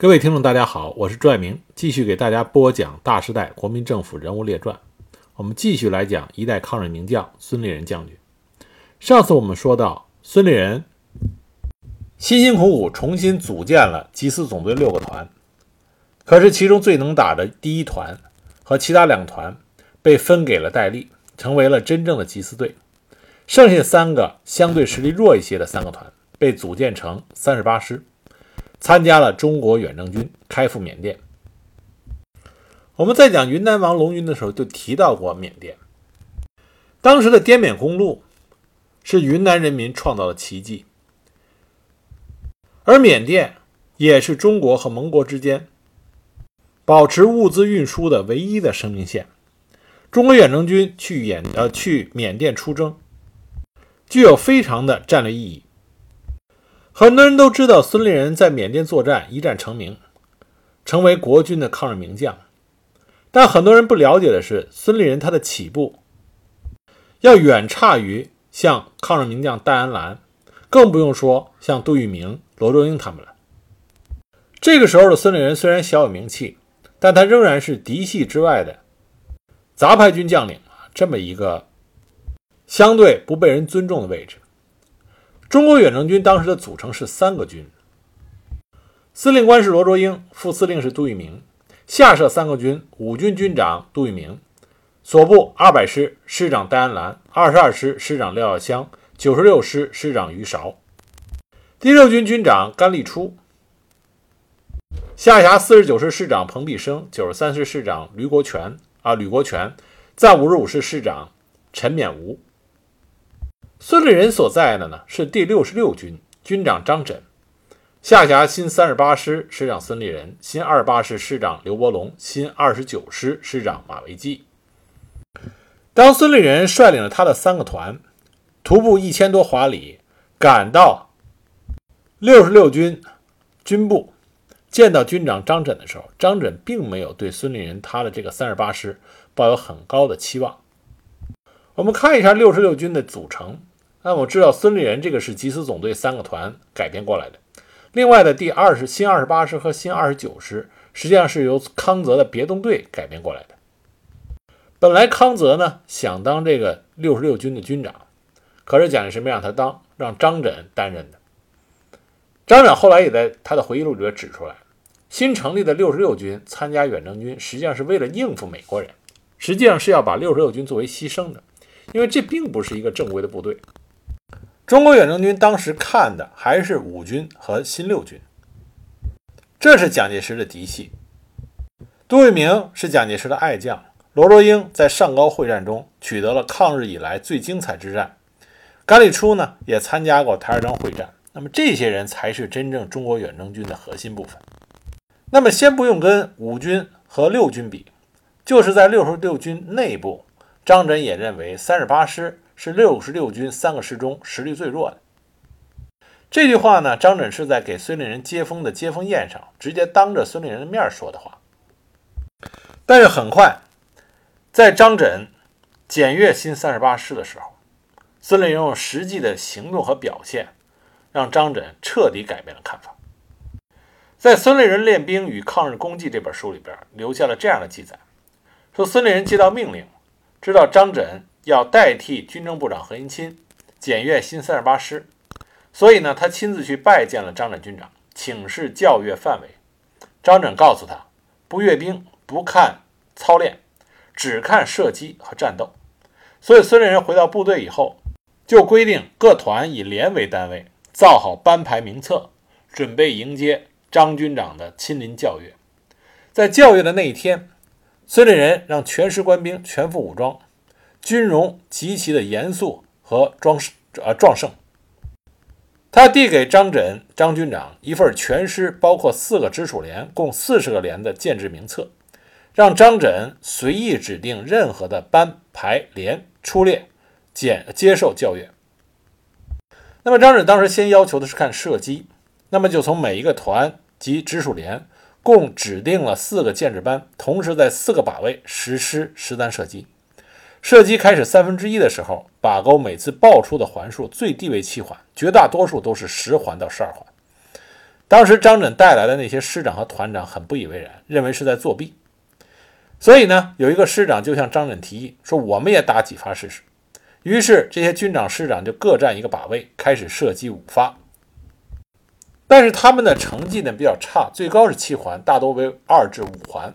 各位听众，大家好，我是朱爱明，继续给大家播讲《大时代国民政府人物列传》。我们继续来讲一代抗日名将孙立人将军。上次我们说到，孙立人辛辛苦苦重新组建了缉私总队六个团，可是其中最能打的第一团和其他两团被分给了戴笠，成为了真正的缉私队。剩下三个相对实力弱一些的三个团被组建成三十八师。参加了中国远征军，开赴缅甸。我们在讲云南王龙云的时候就提到过缅甸。当时的滇缅公路是云南人民创造的奇迹，而缅甸也是中国和盟国之间保持物资运输的唯一的生命线。中国远征军去缅呃去缅甸出征，具有非常的战略意义。很多人都知道孙立人在缅甸作战，一战成名，成为国军的抗日名将。但很多人不了解的是，孙立人他的起步要远差于像抗日名将戴安澜，更不用说像杜聿明、罗卓英他们了。这个时候的孙立人虽然小有名气，但他仍然是嫡系之外的杂牌军将领，这么一个相对不被人尊重的位置。中国远征军当时的组成是三个军，司令官是罗卓英，副司令是杜聿明，下设三个军：五军军长杜聿明，所部二百师师长戴安澜，二十二师师长廖耀湘，九十六师师长于韶。第六军军长甘立初，下辖四十九师师长彭必生，九十三师师长吕国权。啊吕国权，在五十五师师长陈勉吾。孙立人所在的呢是第六十六军，军长张轸，下辖新三十八师师长孙立人，新二十八师师长刘伯龙，新二十九师师长马维基。当孙立人率领了他的三个团，徒步一千多华里，赶到六十六军军部，见到军长张轸的时候，张轸并没有对孙立人他的这个三十八师抱有很高的期望。我们看一下六十六军的组成。那我知道孙立人这个是缉私总队三个团改编过来的，另外的第二十新二十八师和新二十九师实际上是由康泽的别动队改编过来的。本来康泽呢想当这个六十六军的军长，可是蒋介石没让他当，让张轸担任的。张轸后来也在他的回忆录里边指出来，新成立的六十六军参加远征军，实际上是为了应付美国人，实际上是要把六十六军作为牺牲的，因为这并不是一个正规的部队。中国远征军当时看的还是五军和新六军，这是蒋介石的嫡系。杜聿明是蒋介石的爱将，罗卓英在上高会战中取得了抗日以来最精彩之战，甘立初呢也参加过台儿庄会战。那么这些人才是真正中国远征军的核心部分。那么先不用跟五军和六军比，就是在六十六军内部，张震也认为三十八师。是六十六军三个师中实力最弱的。这句话呢，张轸是在给孙立人接风的接风宴上，直接当着孙立人的面说的话。但是很快，在张轸检阅新三十八师的时候，孙立人用实际的行动和表现，让张轸彻底改变了看法。在《孙立人练兵与抗日功绩》这本书里边，留下了这样的记载：说孙立人接到命令，知道张轸。要代替军政部长何应钦检阅新三十八师，所以呢，他亲自去拜见了张轸军长，请示教阅范围。张轸告诉他，不阅兵，不看操练，只看射击和战斗。所以孙立人回到部队以后，就规定各团以连为单位，造好班排名册，准备迎接张军长的亲临教阅。在教阅的那一天，孙立人让全师官兵全副武装。军容极其的严肃和壮呃壮盛。他递给张轸张军长一份全师包括四个直属连，共四十个连的建制名册，让张轸随意指定任何的班排连出列，检接受教阅。那么张轸当时先要求的是看射击，那么就从每一个团及直属连共指定了四个建制班，同时在四个靶位实施实弹射击。射击开始三分之一的时候，靶钩每次爆出的环数最低为七环，绝大多数都是十环到十二环。当时张震带来的那些师长和团长很不以为然，认为是在作弊。所以呢，有一个师长就向张震提议说：“我们也打几发试试。”于是这些军长师长就各占一个靶位，开始射击五发。但是他们的成绩呢比较差，最高是七环，大多为二至五环。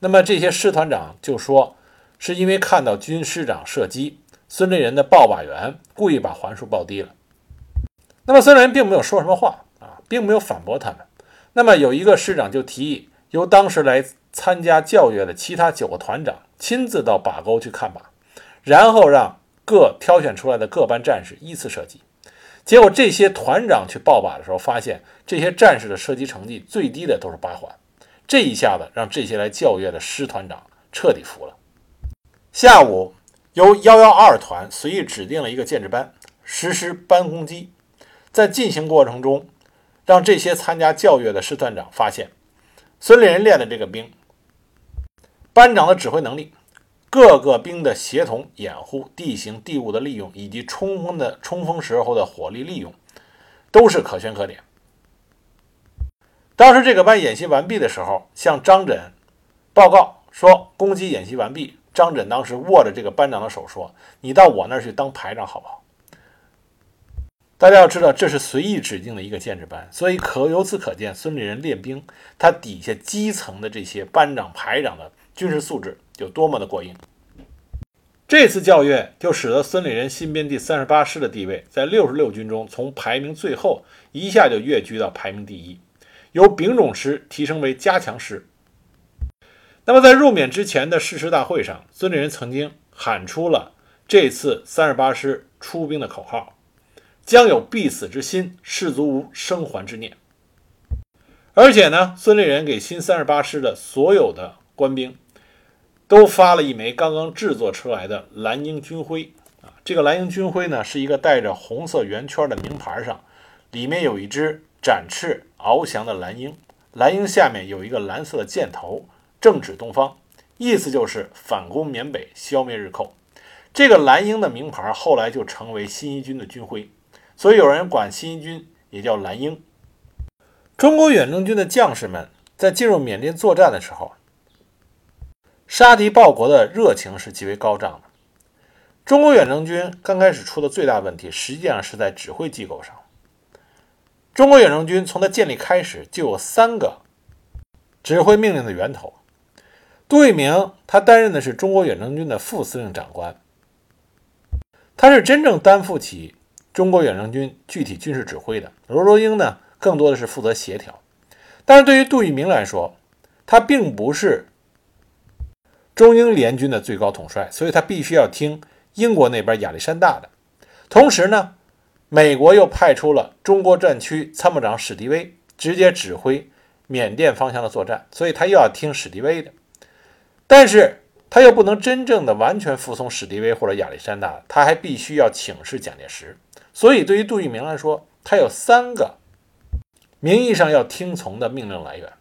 那么这些师团长就说，是因为看到军师长射击，孙立人的报靶员故意把环数报低了。那么孙立人并没有说什么话啊，并没有反驳他们。那么有一个师长就提议，由当时来。参加教阅的其他九个团长亲自到靶沟去看靶，然后让各挑选出来的各班战士依次射击。结果这些团长去报靶的时候，发现这些战士的射击成绩最低的都是八环。这一下子让这些来教阅的师团长彻底服了。下午，由幺幺二团随意指定了一个建制班实施班攻击，在进行过程中，让这些参加教阅的师团长发现孙立人练的这个兵。班长的指挥能力，各个兵的协同掩护、地形地物的利用，以及冲锋的冲锋时候的火力利用，都是可圈可点。当时这个班演习完毕的时候，向张轸报告说攻击演习完毕。张震当时握着这个班长的手说：“你到我那儿去当排长好不好？”大家要知道，这是随意指定的一个建制班，所以可由此可见，孙立人练兵，他底下基层的这些班长、排长的。军事素质有多么的过硬，这次教阅就使得孙立人新编第三十八师的地位在六十六军中从排名最后一下就跃居到排名第一，由丙种师提升为加强师。那么在入缅之前的誓师大会上，孙立人曾经喊出了这次三十八师出兵的口号：“将有必死之心，士卒无生还之念。”而且呢，孙立人给新三十八师的所有的官兵。都发了一枚刚刚制作出来的蓝鹰军徽啊！这个蓝鹰军徽呢，是一个带着红色圆圈的名牌，上里面有一只展翅翱翔的蓝鹰，蓝鹰下面有一个蓝色的箭头，正指东方，意思就是反攻缅北，消灭日寇。这个蓝鹰的名牌后来就成为新一军的军徽，所以有人管新一军也叫蓝鹰。中国远征军的将士们在进入缅甸作战的时候。杀敌报国的热情是极为高涨的。中国远征军刚开始出的最大问题，实际上是在指挥机构上。中国远征军从它建立开始就有三个指挥命令的源头。杜聿明他担任的是中国远征军的副司令长官，他是真正担负起中国远征军具体军事指挥的。罗卓英呢，更多的是负责协调。但是对于杜聿明来说，他并不是。中英联军的最高统帅，所以他必须要听英国那边亚历山大的。同时呢，美国又派出了中国战区参谋长史迪威直接指挥缅甸方向的作战，所以他又要听史迪威的。但是他又不能真正的完全服从史迪威或者亚历山大，他还必须要请示蒋介石。所以对于杜聿明来说，他有三个名义上要听从的命令来源。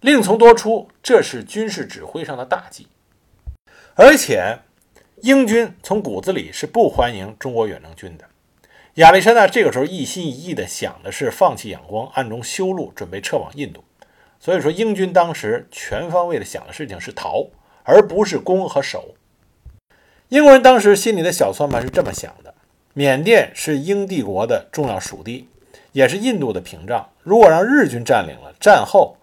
令从多出，这是军事指挥上的大忌。而且，英军从骨子里是不欢迎中国远征军的。亚历山大这个时候一心一意的想的是放弃仰光，暗中修路，准备撤往印度。所以说，英军当时全方位的想的事情是逃，而不是攻和守。英国人当时心里的小算盘是这么想的：缅甸是英帝国的重要属地，也是印度的屏障。如果让日军占领了，战后。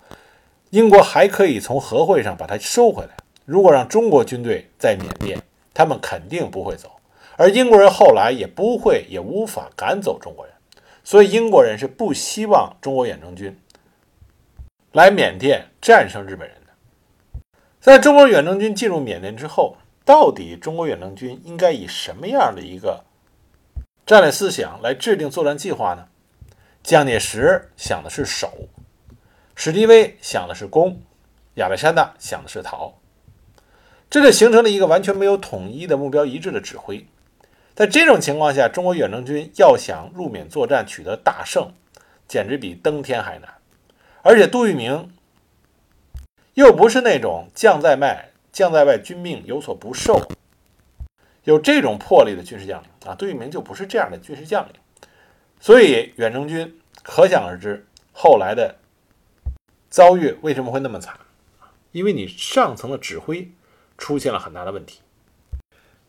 英国还可以从和会上把它收回来。如果让中国军队在缅甸，他们肯定不会走，而英国人后来也不会也无法赶走中国人。所以英国人是不希望中国远征军来缅甸战胜日本人的。在中国远征军进入缅甸之后，到底中国远征军应该以什么样的一个战略思想来制定作战计划呢？蒋介石想的是守。史迪威想的是攻，亚历山大想的是逃，这就形成了一个完全没有统一的目标一致的指挥。在这种情况下，中国远征军要想入缅作战取得大胜，简直比登天还难。而且杜聿明又不是那种将在外将在外，军命有所不受，有这种魄力的军事将领啊，杜聿明就不是这样的军事将领。所以远征军可想而知。后来的遭遇为什么会那么惨？因为你上层的指挥出现了很大的问题。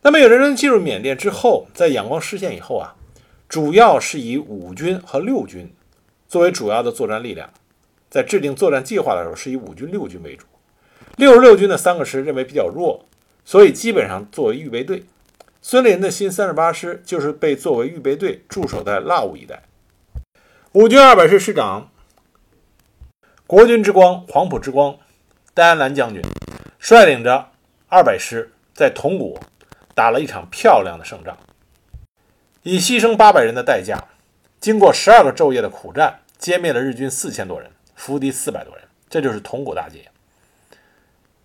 那么有人进入缅甸之后，在仰光失陷以后啊，主要是以五军和六军作为主要的作战力量，在制定作战计划的时候，是以五军、六军为主。六十六军的三个师认为比较弱，所以基本上作为预备队。孙立人的新三十八师就是被作为预备队驻守在腊雾一带。五军二百师师长国军之光黄埔之光戴安澜将军率领着二百师在铜鼓打了一场漂亮的胜仗，以牺牲八百人的代价，经过十二个昼夜的苦战，歼灭了日军四千多人，俘敌四百多人。这就是铜鼓大捷。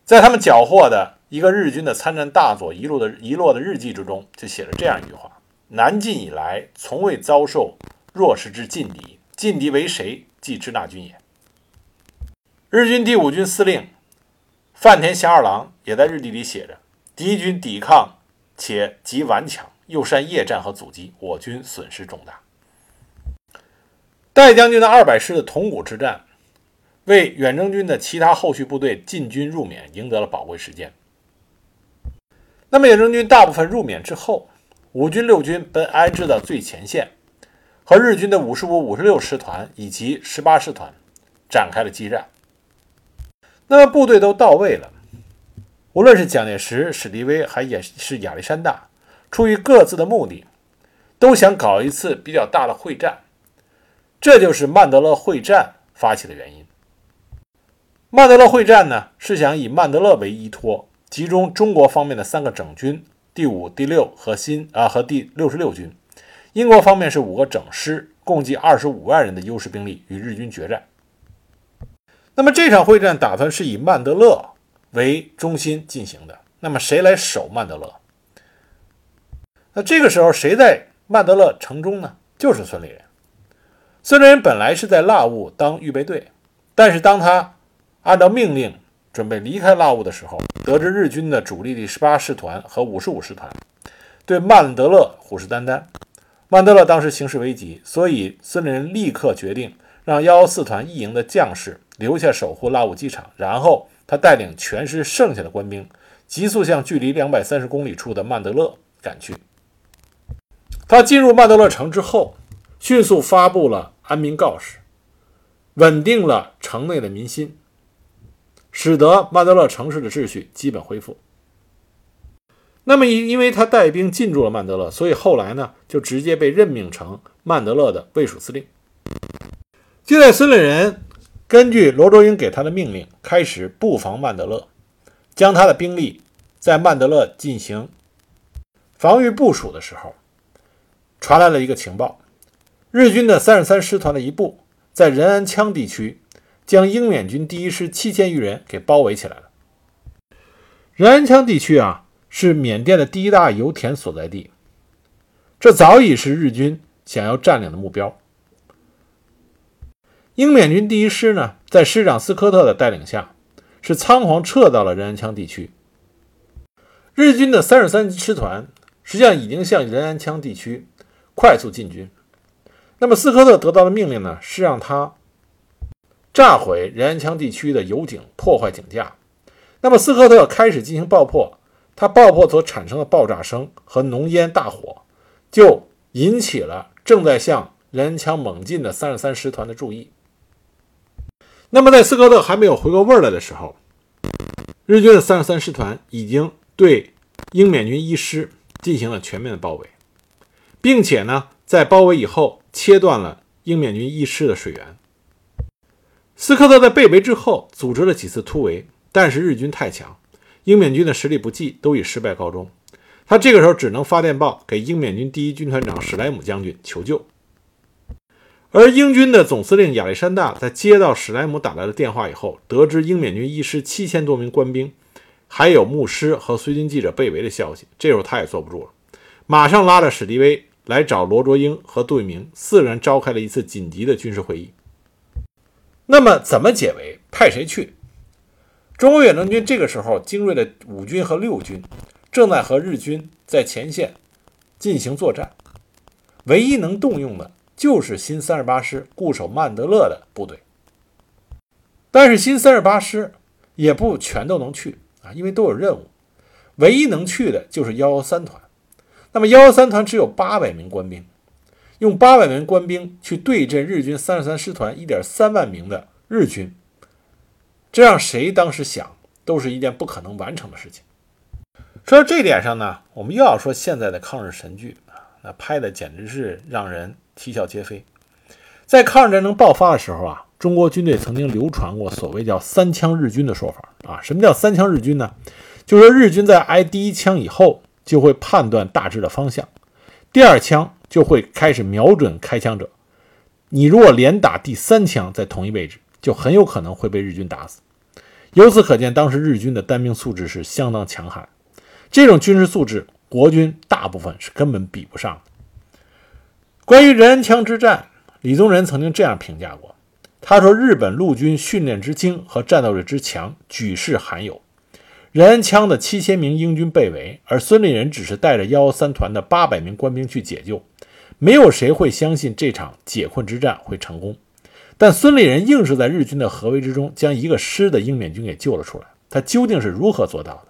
在他们缴获的。一个日军的参战大佐遗落的遗落的日记之中，就写了这样一句话：“南进以来，从未遭受弱势之劲敌，劲敌为谁？即支那军也。”日军第五军司令饭田祥二郎也在日记里写着：“敌军抵抗且极顽强，又善夜战和阻击，我军损失重大。”戴将军的二百师的铜鼓之战，为远征军的其他后续部队进军入缅赢得了宝贵时间。那么远征军大部分入缅之后，五军、六军奔安置到最前线，和日军的五十五、五十六师团以及十八师团展开了激战。那么部队都到位了，无论是蒋介石、史迪威，还也是亚历山大，出于各自的目的，都想搞一次比较大的会战。这就是曼德勒会战发起的原因。曼德勒会战呢，是想以曼德勒为依托。集中中国方面的三个整军，第五、第六和新啊和第六十六军，英国方面是五个整师，共计二十五万人的优势兵力与日军决战。那么这场会战打算是以曼德勒为中心进行的。那么谁来守曼德勒？那这个时候谁在曼德勒城中呢？就是孙立人。孙立人本来是在腊雾当预备队，但是当他按照命令。准备离开拉乌的时候，得知日军的主力第十八师团和五十五师团对曼德勒虎视眈眈，曼德勒当时形势危急，所以孙立人立刻决定让幺幺四团一营的将士留下守护拉乌机场，然后他带领全师剩下的官兵急速向距离两百三十公里处的曼德勒赶去。他进入曼德勒城之后，迅速发布了安民告示，稳定了城内的民心。使得曼德勒城市的秩序基本恢复。那么，因因为他带兵进驻了曼德勒，所以后来呢，就直接被任命成曼德勒的卫戍司令。就在孙立人根据罗卓英给他的命令，开始布防曼德勒，将他的兵力在曼德勒进行防御部署的时候，传来了一个情报：日军的三十三师团的一部在仁安羌地区。将英缅军第一师七千余人给包围起来了。仁安羌地区啊，是缅甸的第一大油田所在地，这早已是日军想要占领的目标。英缅军第一师呢，在师长斯科特的带领下，是仓皇撤到了仁安羌地区。日军的三十三师团实际上已经向仁安羌地区快速进军。那么斯科特得到的命令呢，是让他。炸毁仁安羌地区的油井，破坏井架。那么斯科特开始进行爆破，他爆破所产生的爆炸声和浓烟大火，就引起了正在向仁安羌猛进的三十三师团的注意。那么在斯科特还没有回过味儿来的时候，日军的三十三师团已经对英缅军一师进行了全面的包围，并且呢，在包围以后切断了英缅军一师的水源。斯科特在被围之后，组织了几次突围，但是日军太强，英缅军的实力不济，都以失败告终。他这个时候只能发电报给英缅军第一军团长史莱姆将军求救。而英军的总司令亚历山大在接到史莱姆打来的电话以后，得知英缅军一师七千多名官兵，还有牧师和随军记者被围的消息，这时候他也坐不住了，马上拉着史迪威来找罗卓英和杜聿明，四人召开了一次紧急的军事会议。那么怎么解围？派谁去？中国远征军这个时候精锐的五军和六军正在和日军在前线进行作战，唯一能动用的就是新三十八师固守曼德勒的部队。但是新三十八师也不全都能去啊，因为都有任务。唯一能去的就是幺幺三团。那么幺幺三团只有八百名官兵，用八百名官兵去对阵日军三十三师团一点三万名的日军，这让谁当时想都是一件不可能完成的事情。说到这点上呢，我们又要说现在的抗日神剧啊，那拍的简直是让人啼笑皆非。在抗日战争爆发的时候啊，中国军队曾经流传过所谓叫“三枪日军”的说法啊。什么叫“三枪日军”呢？就是说日军在挨第一枪以后，就会判断大致的方向，第二枪就会开始瞄准开枪者。你如果连打第三枪在同一位置，就很有可能会被日军打死。由此可见，当时日军的单兵素质是相当强悍。这种军事素质，国军大部分是根本比不上的。关于仁安羌之战，李宗仁曾经这样评价过：“他说，日本陆军训练之精和战斗力之强，举世罕有。仁安羌的七千名英军被围，而孙立人只是带着幺幺三团的八百名官兵去解救，没有谁会相信这场解困之战会成功。但孙立人硬是在日军的合围之中，将一个师的英缅军给救了出来。他究竟是如何做到的？”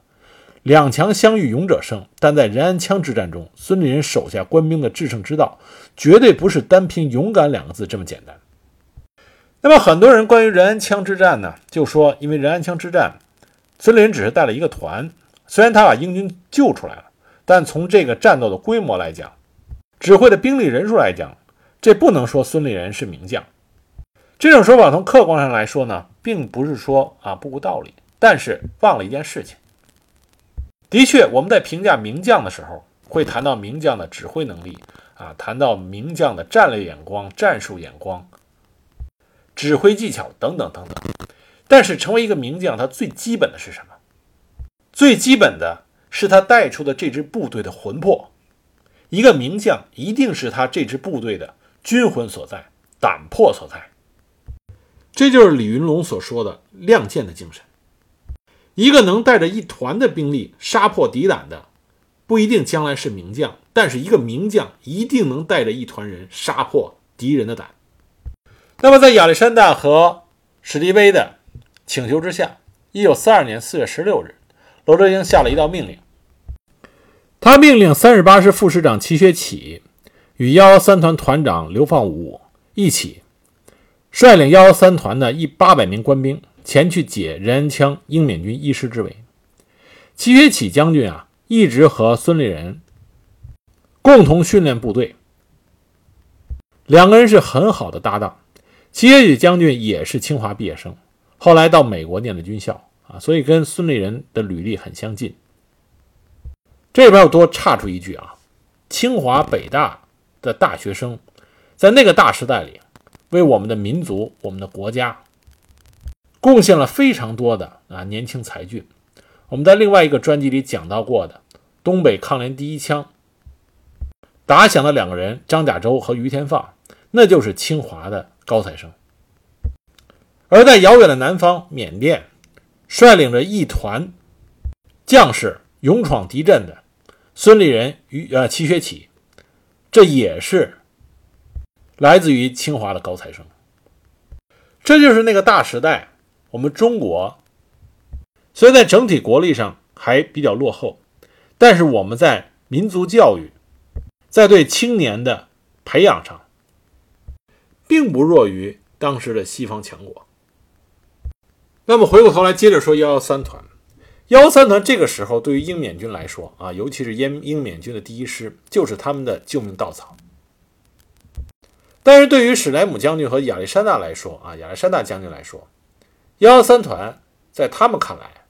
两强相遇，勇者胜。但在仁安羌之战中，孙立人手下官兵的制胜之道，绝对不是单凭勇敢两个字这么简单。那么，很多人关于仁安羌之战呢，就说，因为仁安羌之战，孙立人只是带了一个团，虽然他把英军救出来了，但从这个战斗的规模来讲，指挥的兵力人数来讲，这不能说孙立人是名将。这种说法从客观上来说呢，并不是说啊不无道理，但是忘了一件事情。的确，我们在评价名将的时候，会谈到名将的指挥能力啊，谈到名将的战略眼光、战术眼光、指挥技巧等等等等。但是，成为一个名将，他最基本的是什么？最基本的是他带出的这支部队的魂魄。一个名将一定是他这支部队的军魂所在、胆魄所在。这就是李云龙所说的亮剑的精神。一个能带着一团的兵力杀破敌胆的，不一定将来是名将，但是一个名将一定能带着一团人杀破敌人的胆。那么，在亚历山大和史迪威的请求之下，一九四二年四月十六日，罗哲英下了一道命令，他命令三十八师副师长齐学启与幺幺三团团长刘放武一起，率领幺幺三团的一八百名官兵。前去解仁安羌英缅军一师之围。齐学启将军啊，一直和孙立人共同训练部队，两个人是很好的搭档。齐学启将军也是清华毕业生，后来到美国念的军校啊，所以跟孙立人的履历很相近。这边我多插出一句啊，清华北大的大学生，在那个大时代里，为我们的民族、我们的国家。贡献了非常多的啊年轻才俊，我们在另外一个专辑里讲到过的东北抗联第一枪打响的两个人张甲洲和于天放，那就是清华的高材生。而在遥远的南方缅甸，率领着一团将士勇闯敌阵的孙立人与呃齐学启，这也是来自于清华的高材生。这就是那个大时代。我们中国虽然在整体国力上还比较落后，但是我们在民族教育、在对青年的培养上，并不弱于当时的西方强国。那么回过头来接着说幺幺三团，幺幺三团这个时候对于英缅军来说啊，尤其是英英缅军的第一师，就是他们的救命稻草。但是对于史莱姆将军和亚历山大来说啊，亚历山大将军来说。幺幺三团在他们看来，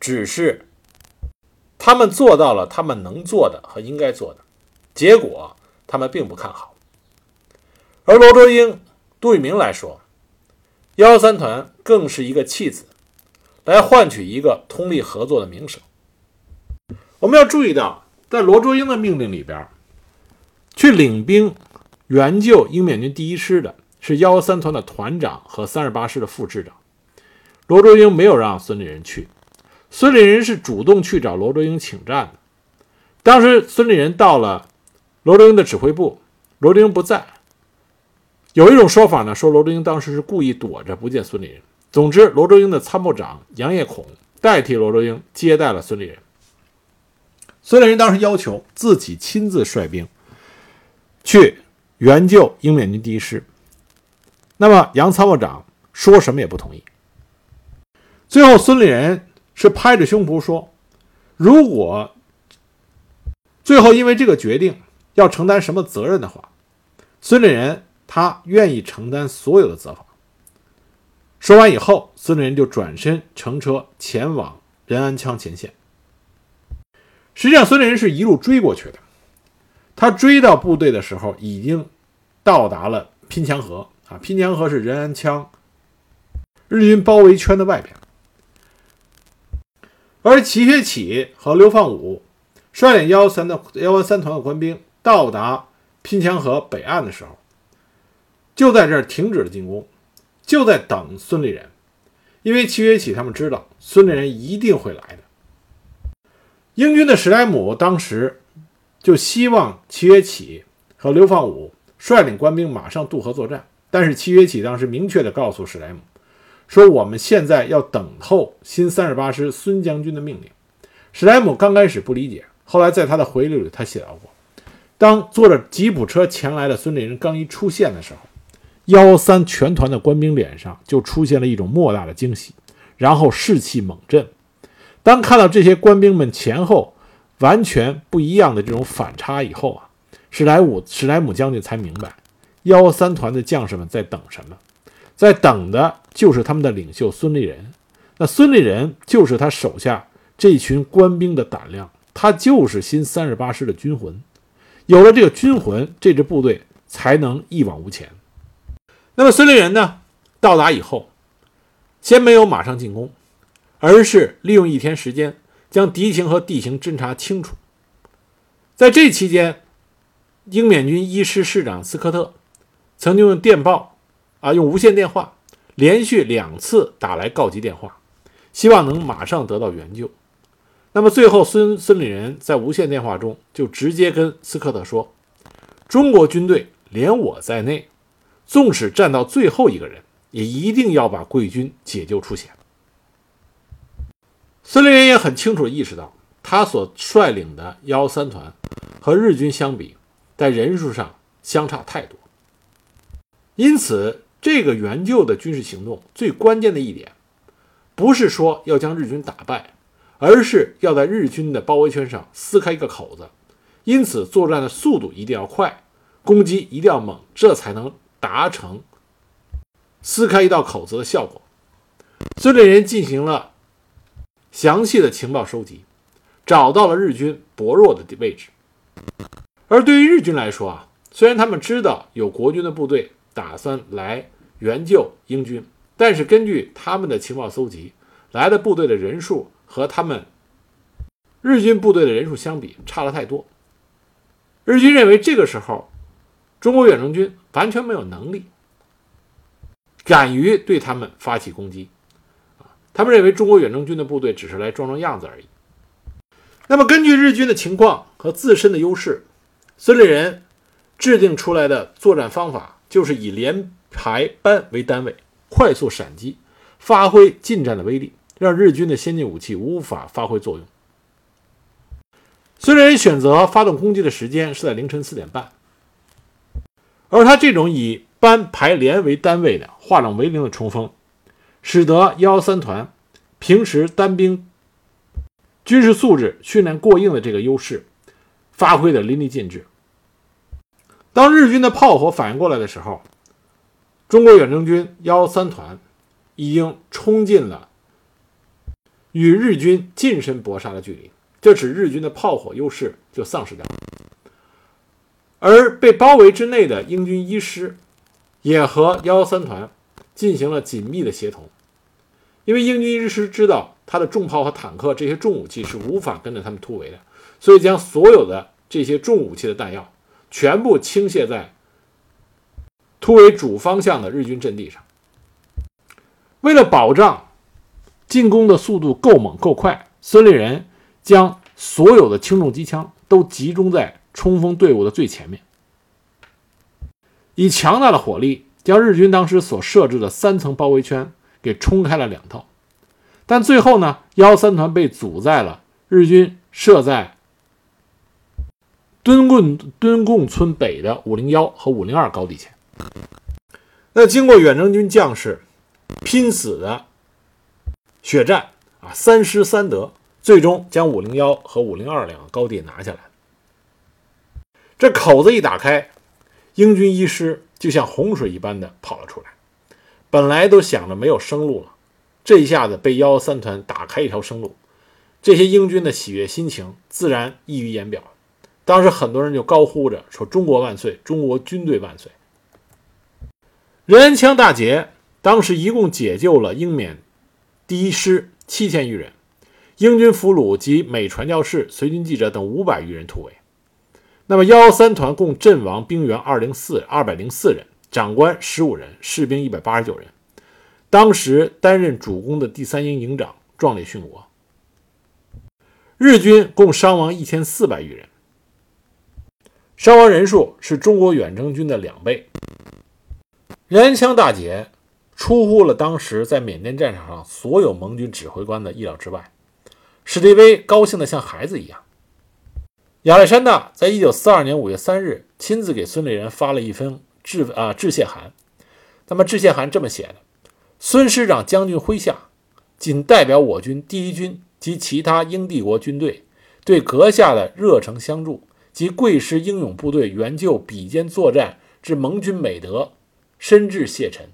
只是他们做到了他们能做的和应该做的，结果他们并不看好。而罗卓英、杜聿明来说，幺幺三团更是一个弃子，来换取一个通力合作的名声。我们要注意到，在罗卓英的命令里边，去领兵援救英缅军第一师的是幺幺三团的团长和三十八师的副师长。罗卓英没有让孙立人去，孙立人是主动去找罗卓英请战的。当时孙立人到了罗卓英的指挥部，罗卓英不在，有一种说法呢，说罗卓英当时是故意躲着不见孙立人。总之，罗卓英的参谋长杨业孔代替罗卓英接待了孙立人。孙立人当时要求自己亲自率兵去援救英缅军第一师，那么杨参谋长说什么也不同意。最后，孙立人是拍着胸脯说：“如果最后因为这个决定要承担什么责任的话，孙立人。”他愿意承担所有的责罚。说完以后，孙立人就转身乘车前往仁安羌前线。实际上，孙立人是一路追过去的。他追到部队的时候，已经到达了拼墙河啊！拼墙河是仁安羌日军包围圈的外边。而齐学启和刘放武率领幺三的幺幺三团的官兵到达拼墙河北岸的时候。就在这儿停止了进攻，就在等孙立人，因为齐学启他们知道孙立人一定会来的。英军的史莱姆当时就希望齐学启和刘放武率领官兵马上渡河作战，但是齐学启当时明确地告诉史莱姆说：“我们现在要等候新三十八师孙将军的命令。”史莱姆刚开始不理解，后来在他的回忆录里他写到过：当坐着吉普车前来的孙立人刚一出现的时候。幺三全团的官兵脸上就出现了一种莫大的惊喜，然后士气猛振。当看到这些官兵们前后完全不一样的这种反差以后啊，史莱姆史莱姆将军才明白，幺三团的将士们在等什么，在等的就是他们的领袖孙立人。那孙立人就是他手下这群官兵的胆量，他就是新三十八师的军魂。有了这个军魂，这支部队才能一往无前。那么孙立人呢？到达以后，先没有马上进攻，而是利用一天时间将敌情和地形侦查清楚。在这期间，英缅军一师师长斯科特曾经用电报啊，用无线电话连续两次打来告急电话，希望能马上得到援救。那么最后，孙孙立人在无线电话中就直接跟斯科特说：“中国军队连我在内。”纵使战到最后一个人，也一定要把贵军解救出险。孙立人也很清楚意识到，他所率领的幺三团和日军相比，在人数上相差太多。因此，这个援救的军事行动最关键的一点，不是说要将日军打败，而是要在日军的包围圈上撕开一个口子。因此，作战的速度一定要快，攻击一定要猛，这才能。达成撕开一道口子的效果。孙立人进行了详细的情报收集，找到了日军薄弱的位置。而对于日军来说啊，虽然他们知道有国军的部队打算来援救英军，但是根据他们的情报搜集，来的部队的人数和他们日军部队的人数相比差了太多。日军认为这个时候。中国远征军完全没有能力，敢于对他们发起攻击，啊，他们认为中国远征军的部队只是来装装样子而已。那么，根据日军的情况和自身的优势，孙立人制定出来的作战方法就是以连排班为单位，快速闪击，发挥近战的威力，让日军的先进武器无法发挥作用。孙立人选择发动攻击的时间是在凌晨四点半。而他这种以班排连为单位的化整为零的冲锋，使得幺三团平时单兵军事素质训练过硬的这个优势发挥的淋漓尽致。当日军的炮火反应过来的时候，中国远征军幺三团已经冲进了与日军近身搏杀的距离，这使日军的炮火优势就丧失掉了。而被包围之内的英军一师，也和幺幺三团进行了紧密的协同，因为英军一师知道他的重炮和坦克这些重武器是无法跟着他们突围的，所以将所有的这些重武器的弹药全部倾泻在突围主方向的日军阵地上。为了保障进攻的速度够猛够快，孙立人将所有的轻重机枪都集中在。冲锋队伍的最前面，以强大的火力将日军当时所设置的三层包围圈给冲开了两道。但最后呢，幺三团被阻在了日军设在敦贡敦贡村北的五零幺和五零二高地前。那经过远征军将士拼死的血战啊，三失三得，最终将五零幺和五零二两个高地拿下来。这口子一打开，英军一师就像洪水一般的跑了出来。本来都想着没有生路了。这一下子被幺幺三团打开一条生路，这些英军的喜悦心情自然溢于言表。当时很多人就高呼着说：“中国万岁，中国军队万岁！”仁安羌大捷，当时一共解救了英缅第一师七千余人，英军俘虏及美传教士、随军记者等五百余人突围。那么幺幺三团共阵亡兵员二零四二百零四人，长官十五人，士兵一百八十九人。当时担任主攻的第三营营长壮烈殉国，日军共伤亡一千四百余人，伤亡人数是中国远征军的两倍。仁安羌大捷出乎了当时在缅甸战场上所有盟军指挥官的意料之外，史迪威高兴得像孩子一样。亚历山大在一九四二年五月三日亲自给孙立人发了一封致啊致谢函，那么致谢函这么写的。孙师长将军麾下，仅代表我军第一军及其他英帝国军队，对阁下的热诚相助及贵师英勇部队援救比肩作战之盟军美德，深致谢忱。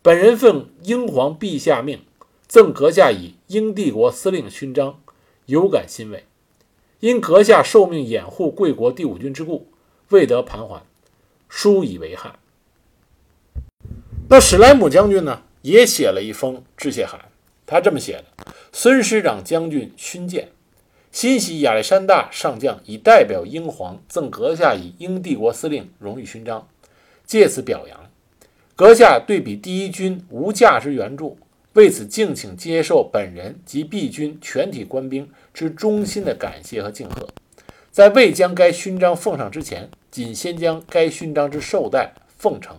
本人奉英皇陛下命，赠阁下以英帝国司令勋章，有感欣慰。因阁下受命掩护贵国第五军之故，未得盘桓，殊以为憾。那史莱姆将军呢，也写了一封致谢函。他这么写的：“孙师长将军勋鉴，欣喜亚历山大上将已代表英皇赠阁下以英帝国司令荣誉勋章，借此表扬。阁下对比第一军无价之援助，为此敬请接受本人及毕军全体官兵之衷心的感谢和敬贺。在未将该勋章奉上之前，仅先将该勋章之绶带奉呈。”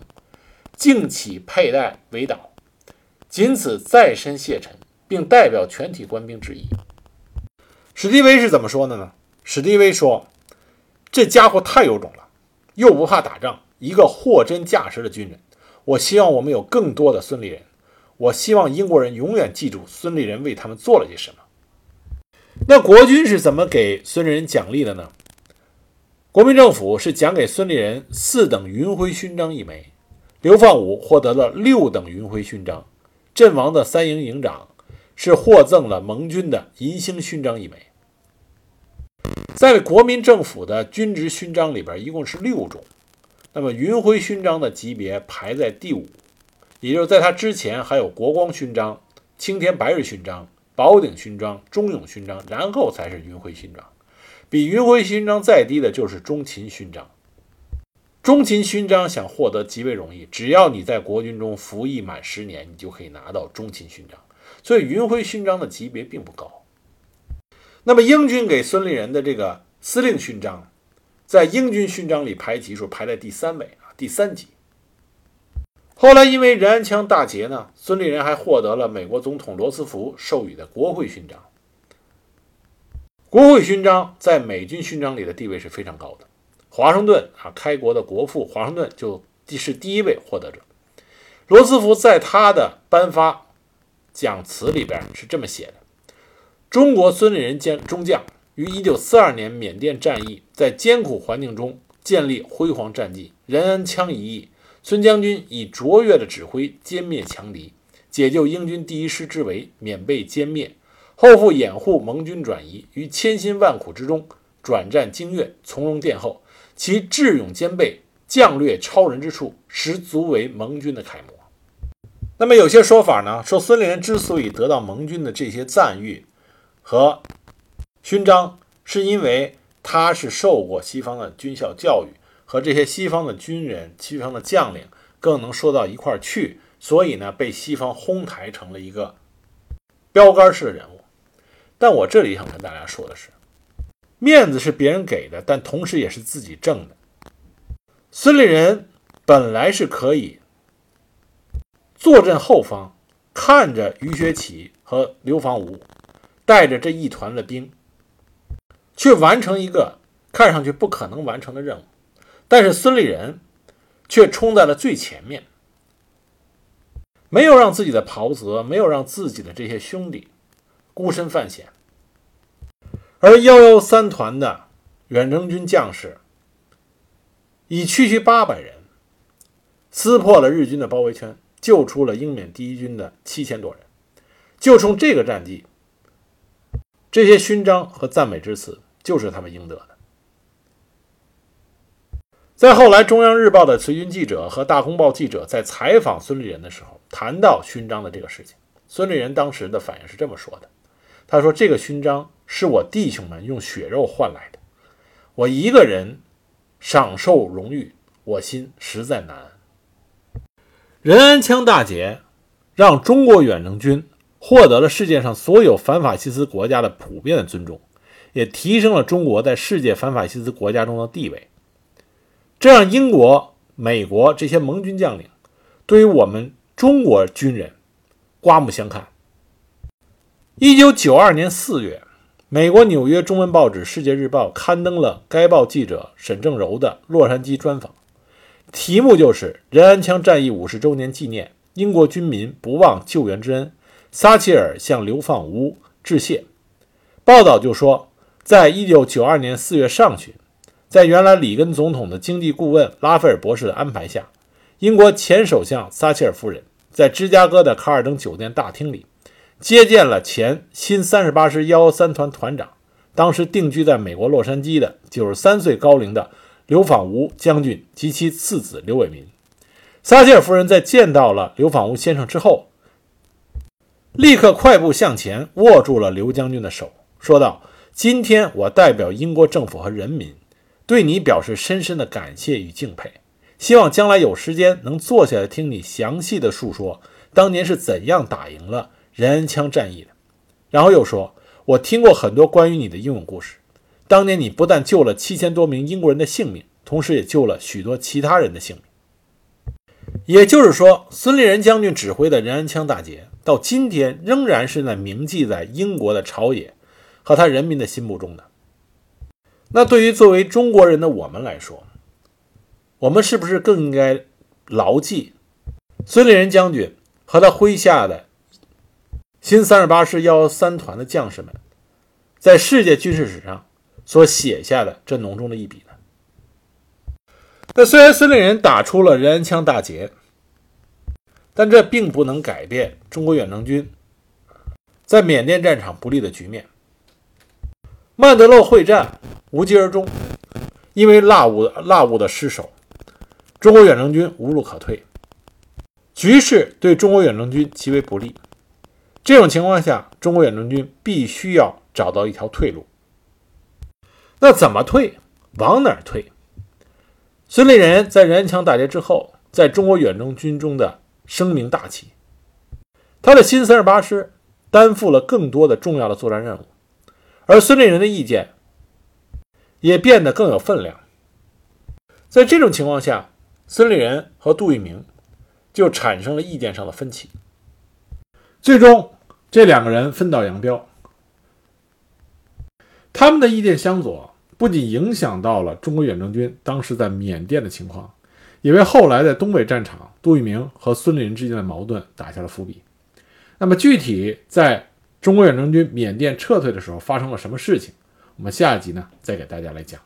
敬启佩戴为导，仅此再深谢忱，并代表全体官兵致意。史迪威是怎么说的呢？史迪威说：“这家伙太有种了，又不怕打仗，一个货真价实的军人。我希望我们有更多的孙立人。我希望英国人永远记住孙立人为他们做了些什么。”那国军是怎么给孙立人奖励的呢？国民政府是奖给孙立人四等云辉勋章一枚。刘放武获得了六等云辉勋章，阵亡的三营营长是获赠了盟军的银星勋章一枚。在国民政府的军职勋章里边，一共是六种，那么云辉勋章的级别排在第五，也就是在他之前还有国光勋章、青天白日勋章、宝鼎勋章、忠勇勋章，然后才是云辉勋章。比云辉勋章再低的就是中勤勋章。中勤勋章想获得极为容易，只要你在国军中服役满十年，你就可以拿到中勤勋章。所以云辉勋章的级别并不高。那么英军给孙立人的这个司令勋章，在英军勋章里排级数排在第三位啊，第三级。后来因为仁安羌大捷呢，孙立人还获得了美国总统罗斯福授予的国会勋章。国会勋章在美军勋章里的地位是非常高的。华盛顿啊，开国的国父华盛顿就第是第一位获得者。罗斯福在他的颁发讲词里边是这么写的：“中国孙立人将中将于1942年缅甸战役在艰苦环境中建立辉煌战绩，仁安羌一役，孙将军以卓越的指挥歼灭强敌，解救英军第一师之围，免被歼灭，后复掩护盟军转移，于千辛万苦之中转战经越，从容殿后。”其智勇兼备、将略超人之处，实足为盟军的楷模。那么有些说法呢，说孙立人之所以得到盟军的这些赞誉和勋章，是因为他是受过西方的军校教育，和这些西方的军人、西方的将领更能说到一块儿去，所以呢，被西方哄抬成了一个标杆式的人物。但我这里想跟大家说的是。面子是别人给的，但同时也是自己挣的。孙立人本来是可以坐镇后方，看着于学启和刘防吾带着这一团的兵去完成一个看上去不可能完成的任务，但是孙立人却冲在了最前面，没有让自己的袍泽，没有让自己的这些兄弟孤身犯险，而幺幺三团的远征军将士以区区八百人。撕破了日军的包围圈，救出了英缅第一军的七千多人。就冲这个战绩，这些勋章和赞美之词就是他们应得的。在后来，中央日报的随军记者和大公报记者在采访孙立人的时候，谈到勋章的这个事情，孙立人当时的反应是这么说的：“他说，这个勋章是我弟兄们用血肉换来的，我一个人享受荣誉，我心实在难。”仁安羌大捷，让中国远征军获得了世界上所有反法西斯国家的普遍的尊重，也提升了中国在世界反法西斯国家中的地位。这让英国、美国这些盟军将领对于我们中国军人刮目相看。一九九二年四月，美国纽约中文报纸《世界日报》刊登了该报记者沈正柔的洛杉矶专访。题目就是仁安羌战役五十周年纪念，英国军民不忘救援之恩。撒切尔向流放屋致谢。报道就说，在一九九二年四月上旬，在原来里根总统的经济顾问拉斐尔博士的安排下，英国前首相撒切尔夫人在芝加哥的卡尔登酒店大厅里接见了前新三十八师幺幺三团团长，当时定居在美国洛杉矶的九十三岁高龄的。刘访吾将军及其次子刘伟民，撒切尔夫人在见到了刘访吾先生之后，立刻快步向前，握住了刘将军的手，说道：“今天我代表英国政府和人民，对你表示深深的感谢与敬佩。希望将来有时间能坐下来听你详细的述说当年是怎样打赢了仁安羌战役的。”然后又说：“我听过很多关于你的英勇故事。”当年你不但救了七千多名英国人的性命，同时也救了许多其他人的性命。也就是说，孙立人将军指挥的仁安羌大捷，到今天仍然是那铭记在英国的朝野和他人民的心目中的。那对于作为中国人的我们来说，我们是不是更应该牢记孙立人将军和他麾下的新三十八师幺幺三团的将士们，在世界军事史上？所写下的这浓重的一笔呢？那虽然孙立人打出了仁安羌大捷，但这并不能改变中国远征军在缅甸战场不利的局面。曼德勒会战无疾而终，因为腊物腊物的失守，中国远征军无路可退，局势对中国远征军极为不利。这种情况下，中国远征军必须要找到一条退路。那怎么退？往哪儿退？孙立人在仁安羌大捷之后，在中国远征军中的声名大起。他的新三十八师担负了更多的重要的作战任务，而孙立人的意见也变得更有分量。在这种情况下，孙立人和杜聿明就产生了意见上的分歧。最终，这两个人分道扬镳。他们的意见相左。不仅影响到了中国远征军当时在缅甸的情况，也为后来在东北战场杜聿明和孙立人之间的矛盾打下了伏笔。那么，具体在中国远征军缅甸撤退的时候发生了什么事情？我们下一集呢再给大家来讲。